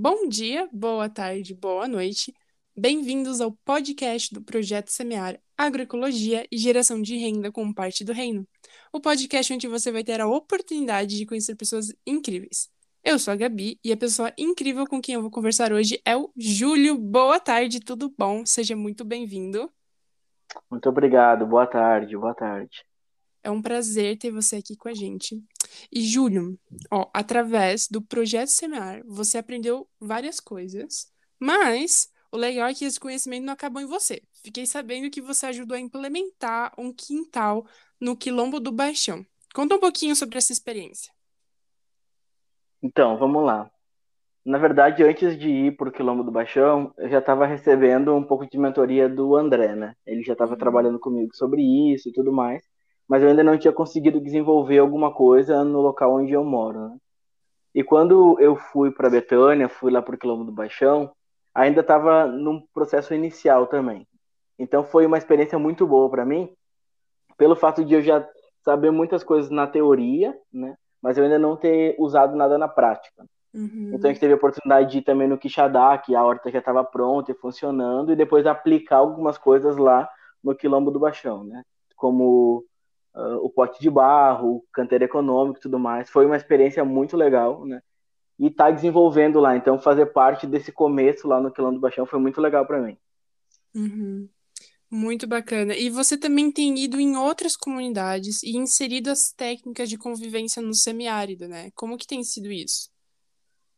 Bom dia, boa tarde, boa noite. Bem-vindos ao podcast do Projeto Semear Agroecologia e Geração de Renda como parte do reino. O podcast onde você vai ter a oportunidade de conhecer pessoas incríveis. Eu sou a Gabi e a pessoa incrível com quem eu vou conversar hoje é o Júlio. Boa tarde, tudo bom? Seja muito bem-vindo. Muito obrigado, boa tarde, boa tarde. É um prazer ter você aqui com a gente. E Júlio, ó, através do projeto Semear, você aprendeu várias coisas, mas o legal é que esse conhecimento não acabou em você. Fiquei sabendo que você ajudou a implementar um quintal no Quilombo do Baixão. Conta um pouquinho sobre essa experiência. Então, vamos lá. Na verdade, antes de ir para o Quilombo do Baixão, eu já estava recebendo um pouco de mentoria do André, né? Ele já estava uhum. trabalhando comigo sobre isso e tudo mais mas eu ainda não tinha conseguido desenvolver alguma coisa no local onde eu moro. Né? E quando eu fui para Betânia, fui lá para o Quilombo do Baixão, ainda estava num processo inicial também. Então foi uma experiência muito boa para mim, pelo fato de eu já saber muitas coisas na teoria, né? Mas eu ainda não ter usado nada na prática. Uhum. Então a gente teve a oportunidade de ir também no Quixadá, que a horta já estava pronta e funcionando, e depois aplicar algumas coisas lá no Quilombo do Baixão, né? Como uh, o pote de barro, o canteiro econômico e tudo mais. Foi uma experiência muito legal, né? E tá desenvolvendo lá. Então, fazer parte desse começo lá no Quilão do Baixão foi muito legal para mim. Uhum. Muito bacana. E você também tem ido em outras comunidades e inserido as técnicas de convivência no semiárido, né? Como que tem sido isso?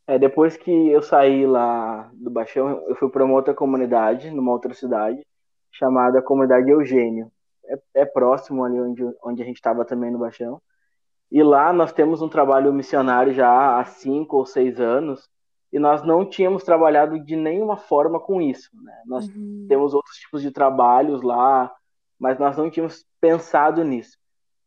É, depois que eu saí lá do Baixão, eu fui para uma outra comunidade, numa outra cidade, chamada Comunidade Eugênio é, é próximo ali onde, onde a gente estava também no Baixão. E lá nós temos um trabalho missionário já há cinco ou seis anos, e nós não tínhamos trabalhado de nenhuma forma com isso. Né? Nós uhum. temos outros tipos de trabalhos lá, mas nós não tínhamos pensado nisso.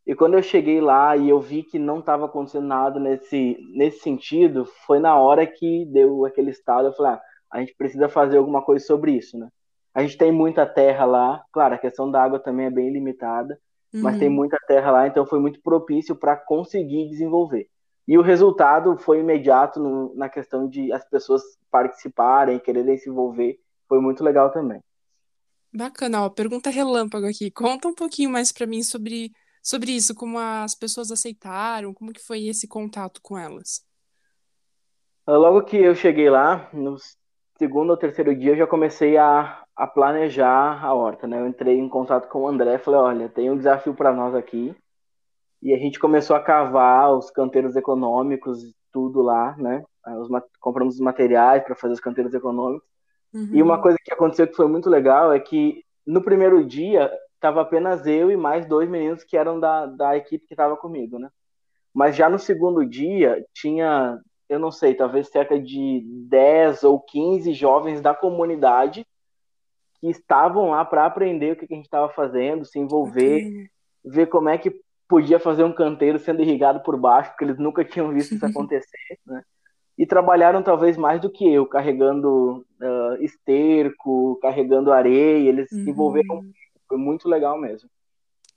E quando eu cheguei lá e eu vi que não estava acontecendo nada nesse, nesse sentido, foi na hora que deu aquele estado, eu falei, ah, a gente precisa fazer alguma coisa sobre isso, né? A gente tem muita terra lá, claro, a questão da água também é bem limitada, uhum. mas tem uhum. muita terra lá, então foi muito propício para conseguir desenvolver. E o resultado foi imediato no, na questão de as pessoas participarem, quererem se envolver, foi muito legal também. Bacana, ó, pergunta relâmpago aqui. Conta um pouquinho mais para mim sobre, sobre isso, como as pessoas aceitaram, como que foi esse contato com elas. Logo que eu cheguei lá, no segundo ou terceiro dia, eu já comecei a a planejar a horta, né? Eu entrei em contato com o André, falei, olha, tem um desafio para nós aqui. E a gente começou a cavar os canteiros econômicos, tudo lá, né? Os, compramos os materiais para fazer os canteiros econômicos. Uhum. E uma coisa que aconteceu que foi muito legal é que no primeiro dia estava apenas eu e mais dois meninos que eram da, da equipe que estava comigo, né? Mas já no segundo dia tinha, eu não sei, talvez cerca de 10 ou 15 jovens da comunidade que estavam lá para aprender o que, a gente estava fazendo, se envolver, okay. ver como é que podia fazer um canteiro sendo irrigado por baixo, porque eles nunca tinham visto isso acontecer, né? E trabalharam talvez mais do que eu, carregando uh, esterco, carregando areia, eles uhum. se envolveram, foi muito legal mesmo.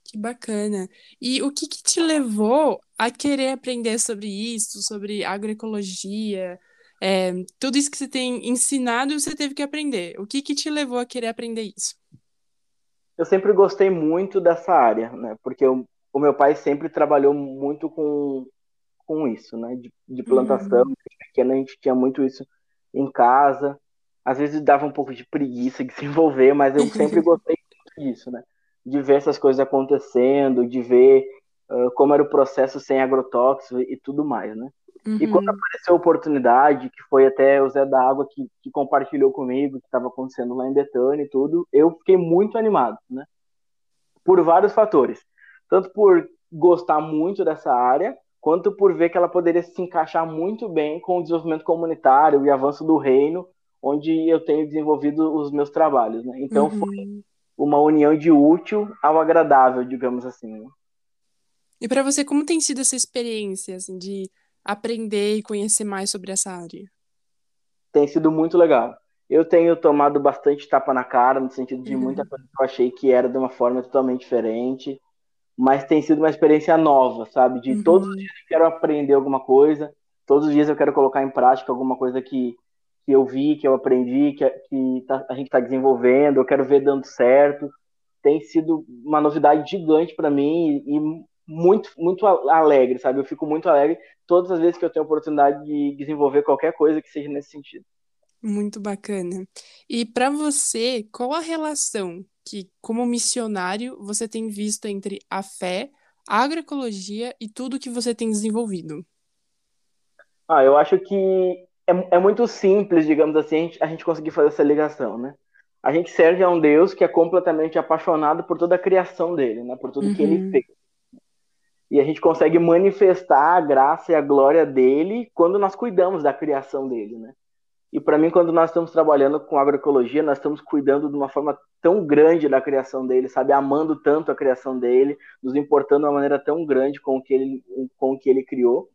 Que bacana. E o que, que te levou a querer aprender sobre isso, sobre agroecologia, é, tudo isso que você tem ensinado, você teve que aprender. O que, que te levou a querer aprender isso? Eu sempre gostei muito dessa área, né? Porque eu, o meu pai sempre trabalhou muito com, com isso, né? De, de plantação. Uhum. Pequena a gente tinha muito isso em casa. Às vezes dava um pouco de preguiça de se envolver, mas eu sempre gostei disso, né? De ver essas coisas acontecendo, de ver uh, como era o processo sem agrotóxicos e tudo mais, né? Uhum. E quando apareceu a oportunidade, que foi até o Zé da Água que, que compartilhou comigo, que estava acontecendo lá em Betânia e tudo, eu fiquei muito animado, né? Por vários fatores. Tanto por gostar muito dessa área, quanto por ver que ela poderia se encaixar muito bem com o desenvolvimento comunitário e avanço do reino, onde eu tenho desenvolvido os meus trabalhos, né? Então uhum. foi uma união de útil ao agradável, digamos assim. Né? E para você, como tem sido essa experiência, assim, de aprender e conhecer mais sobre essa área? Tem sido muito legal. Eu tenho tomado bastante tapa na cara, no sentido de uhum. muita coisa que eu achei que era de uma forma totalmente diferente, mas tem sido uma experiência nova, sabe? De uhum. todos os dias eu quero aprender alguma coisa, todos os dias eu quero colocar em prática alguma coisa que, que eu vi, que eu aprendi, que, que tá, a gente está desenvolvendo, eu quero ver dando certo. Tem sido uma novidade gigante para mim e, e muito, muito alegre, sabe? Eu fico muito alegre todas as vezes que eu tenho a oportunidade de desenvolver qualquer coisa que seja nesse sentido. Muito bacana. E para você, qual a relação que, como missionário, você tem visto entre a fé, a agroecologia e tudo que você tem desenvolvido? Ah, eu acho que é, é muito simples, digamos assim, a gente, a gente conseguir fazer essa ligação, né? A gente serve a um Deus que é completamente apaixonado por toda a criação dele, né? Por tudo uhum. que ele uhum. fez. E a gente consegue manifestar a graça e a glória dele quando nós cuidamos da criação dele, né? E para mim, quando nós estamos trabalhando com agroecologia, nós estamos cuidando de uma forma tão grande da criação dele, sabe? Amando tanto a criação dele, nos importando de uma maneira tão grande com o que ele, com o que ele criou.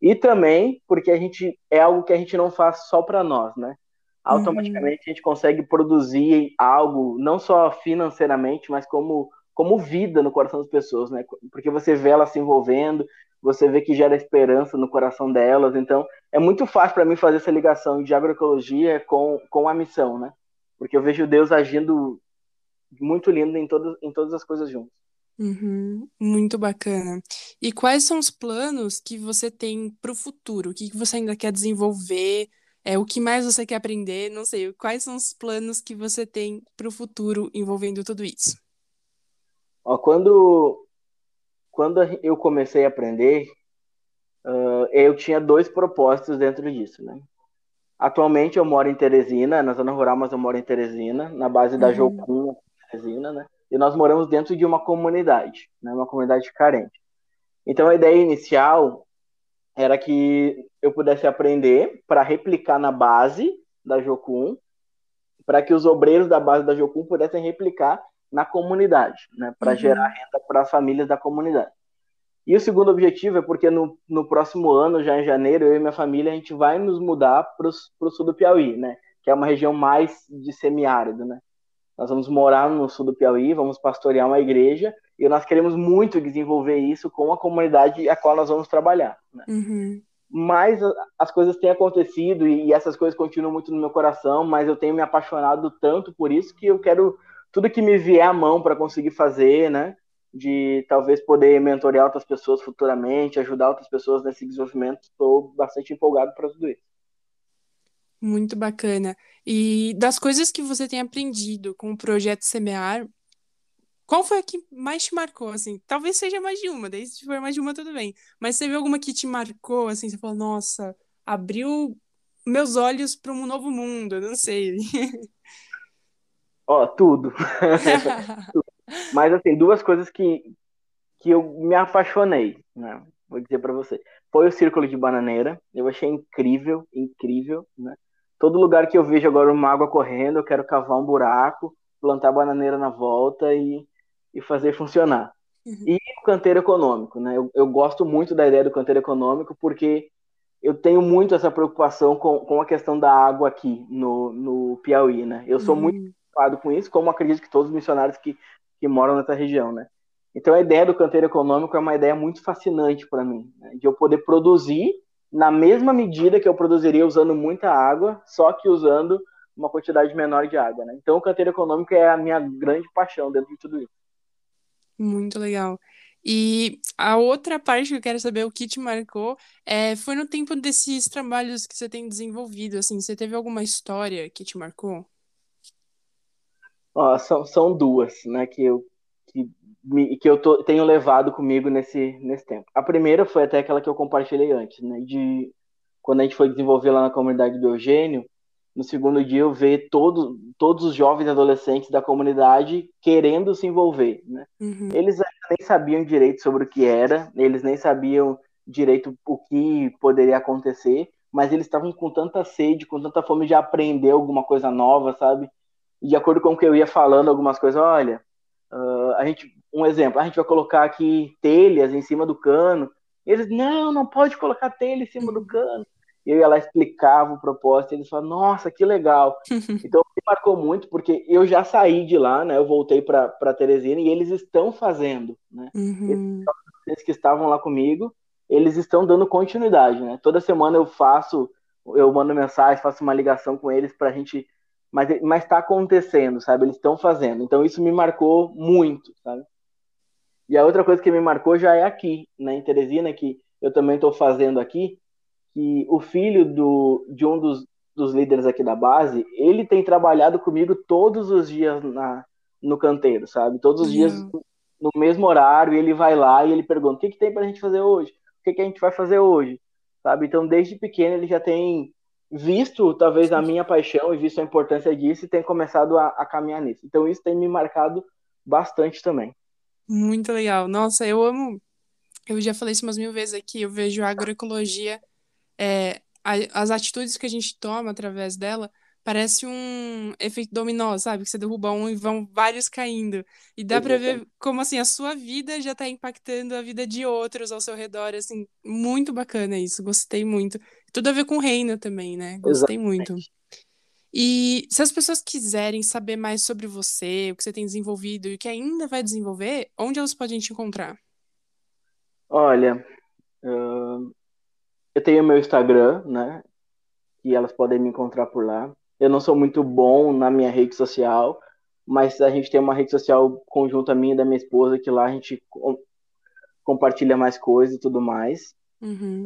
E também porque a gente é algo que a gente não faz só para nós, né? Automaticamente uhum. a gente consegue produzir algo, não só financeiramente, mas como, como vida no coração das pessoas, né? Porque você vê elas se envolvendo, você vê que gera esperança no coração delas. Então, é muito fácil para mim fazer essa ligação de agroecologia com, com a missão, né? Porque eu vejo Deus agindo muito lindo em, todo, em todas as coisas juntas. Uhum, muito bacana. E quais são os planos que você tem para o futuro? O que que você ainda quer desenvolver? É, o que mais você quer aprender? Não sei. Quais são os planos que você tem para o futuro envolvendo tudo isso? Ó, quando, quando eu comecei a aprender, uh, eu tinha dois propósitos dentro disso, né? Atualmente eu moro em Teresina, na zona rural, mas eu moro em Teresina, na base da uhum. Jocum, Teresina, né? e nós moramos dentro de uma comunidade, né, uma comunidade carente. Então a ideia inicial era que eu pudesse aprender para replicar na base da Jocum, para que os obreiros da base da Jocum pudessem replicar na comunidade, né, para uhum. gerar renda para as famílias da comunidade. E o segundo objetivo é porque no, no próximo ano, já em janeiro, eu e minha família, a gente vai nos mudar para o sul do Piauí, né? Que é uma região mais de semiárido, né? Nós vamos morar no sul do Piauí, vamos pastorear uma igreja e nós queremos muito desenvolver isso com a comunidade a qual nós vamos trabalhar. Né? Uhum. Mas as coisas têm acontecido e essas coisas continuam muito no meu coração, mas eu tenho me apaixonado tanto por isso que eu quero tudo que me vier à mão para conseguir fazer, né? De talvez poder mentorear outras pessoas futuramente, ajudar outras pessoas nesse desenvolvimento. Estou bastante empolgado para tudo isso. Muito bacana. E das coisas que você tem aprendido com o projeto Semear, qual foi a que mais te marcou, assim? Talvez seja mais de uma, daí se for mais de uma, tudo bem. Mas viu alguma que te marcou, assim, você falou, nossa, abriu meus olhos para um novo mundo, não sei. Ó, tudo. Mas, assim, duas coisas que, que eu me apaixonei, né? Vou dizer para você. Foi o Círculo de Bananeira, eu achei incrível, incrível, né? Todo lugar que eu vejo agora uma água correndo, eu quero cavar um buraco, plantar bananeira na volta e, e fazer funcionar. Uhum. E o canteiro econômico, né? Eu, eu, gosto muito da ideia do canteiro econômico porque eu tenho muito essa preocupação com, com a questão da água aqui no, no Piauí, né? Eu sou uhum. muito preocupado com isso, como acredito que todos os missionários que, que moram nessa região, né? Então a ideia do canteiro econômico é uma ideia muito fascinante para mim, né? de eu poder produzir na mesma medida que eu produziria usando muita água, só que usando uma quantidade menor de água. Né? Então, o canteiro econômico é a minha grande paixão dentro de tudo isso. Muito legal. E a outra parte que eu quero saber, o que te marcou, é, foi no tempo desses trabalhos que você tem desenvolvido, assim, você teve alguma história que te marcou? Ó, são, são duas, né, que eu, que, que eu tô, tenho levado comigo nesse, nesse tempo. A primeira foi até aquela que eu compartilhei antes, né? De quando a gente foi desenvolver lá na comunidade do Eugênio, no segundo dia eu ver todo, todos os jovens adolescentes da comunidade querendo se envolver, né? Uhum. Eles nem sabiam direito sobre o que era, eles nem sabiam direito o que poderia acontecer, mas eles estavam com tanta sede, com tanta fome de aprender alguma coisa nova, sabe? E de acordo com o que eu ia falando algumas coisas, olha, uh, a gente um exemplo, a gente vai colocar aqui telhas em cima do cano. Eles, não, não pode colocar telha em cima do cano. E eu ia lá, explicava o propósito, e eles falavam, nossa, que legal. então, me marcou muito, porque eu já saí de lá, né? Eu voltei para Teresina e eles estão fazendo, né? Uhum. Eles que estavam lá comigo, eles estão dando continuidade, né? Toda semana eu faço eu mando mensagem, faço uma ligação com eles para a gente. Mas está acontecendo, sabe? Eles estão fazendo. Então isso me marcou muito, sabe? E a outra coisa que me marcou já é aqui, né, em Teresina, que eu também estou fazendo aqui, que o filho do, de um dos, dos líderes aqui da base, ele tem trabalhado comigo todos os dias na, no canteiro, sabe? Todos os uhum. dias no mesmo horário, ele vai lá e ele pergunta: o que, que tem para a gente fazer hoje? O que, que a gente vai fazer hoje? Sabe? Então, desde pequeno, ele já tem visto, talvez, a minha paixão e visto a importância disso e tem começado a, a caminhar nisso. Então, isso tem me marcado bastante também. Muito legal. Nossa, eu amo. Eu já falei isso umas mil vezes aqui. Eu vejo a agroecologia, é, as atitudes que a gente toma através dela parece um efeito dominó, sabe? Que você derruba um e vão vários caindo. E dá para ver como assim a sua vida já tá impactando a vida de outros ao seu redor, assim, muito bacana isso. Gostei muito. Tudo a ver com o reino também, né? Gostei Exatamente. muito. E se as pessoas quiserem saber mais sobre você, o que você tem desenvolvido e o que ainda vai desenvolver, onde elas podem te encontrar? Olha, uh, eu tenho meu Instagram, né? E elas podem me encontrar por lá. Eu não sou muito bom na minha rede social, mas a gente tem uma rede social conjunta minha e da minha esposa, que lá a gente compartilha mais coisas e tudo mais. Uhum.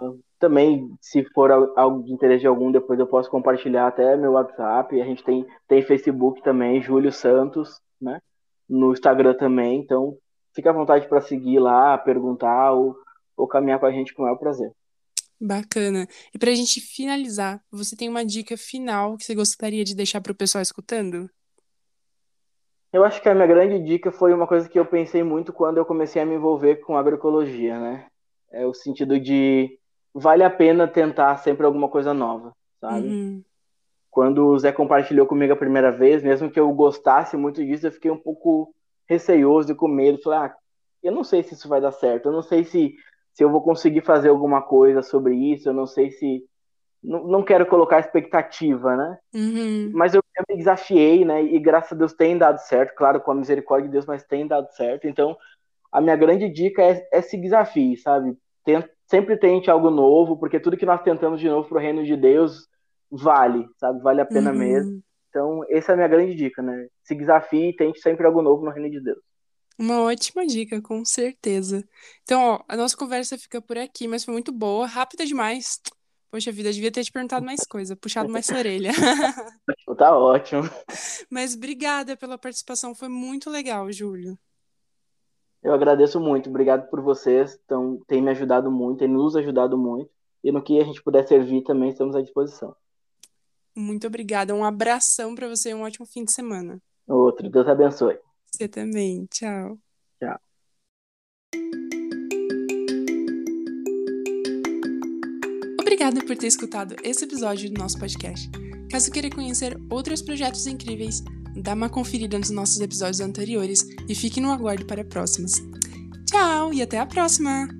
Uh, também, se for algo de interesse de algum, depois eu posso compartilhar até meu WhatsApp. A gente tem, tem Facebook também, Júlio Santos, né? No Instagram também. Então, fica à vontade para seguir lá, perguntar ou, ou caminhar com a gente com o maior prazer. Bacana. E para a gente finalizar, você tem uma dica final que você gostaria de deixar para o pessoal escutando? Eu acho que a minha grande dica foi uma coisa que eu pensei muito quando eu comecei a me envolver com agroecologia, né? É o sentido de vale a pena tentar sempre alguma coisa nova, sabe? Uhum. Quando o Zé compartilhou comigo a primeira vez, mesmo que eu gostasse muito disso, eu fiquei um pouco receioso e com medo. Falei, ah, eu não sei se isso vai dar certo, eu não sei se, se eu vou conseguir fazer alguma coisa sobre isso, eu não sei se. Não, não quero colocar expectativa, né? Uhum. Mas eu, eu, me desafiei, né? E graças a Deus tem dado certo, claro, com a misericórdia de Deus, mas tem dado certo. Então, a minha grande dica é, é se desafie, sabe? Tenta, sempre tente algo novo, porque tudo que nós tentamos de novo para o reino de Deus vale, sabe? Vale a pena uhum. mesmo. Então, essa é a minha grande dica, né? Se desafie e tente sempre algo novo no reino de Deus. Uma ótima dica, com certeza. Então, ó, a nossa conversa fica por aqui, mas foi muito boa, rápida demais. Poxa vida, devia ter te perguntado mais coisa, puxado mais sua orelha. tá ótimo. Mas obrigada pela participação, foi muito legal, Júlio. Eu agradeço muito, obrigado por vocês, então, tem me ajudado muito, tem nos ajudado muito, e no que a gente puder servir também estamos à disposição. Muito obrigada, um abração para você e um ótimo fim de semana. Outro, Deus abençoe. Você também, tchau. Tchau. Obrigada por ter escutado esse episódio do nosso podcast. Caso queira conhecer outros projetos incríveis, dá uma conferida nos nossos episódios anteriores e fique no aguardo para próximos. Tchau e até a próxima!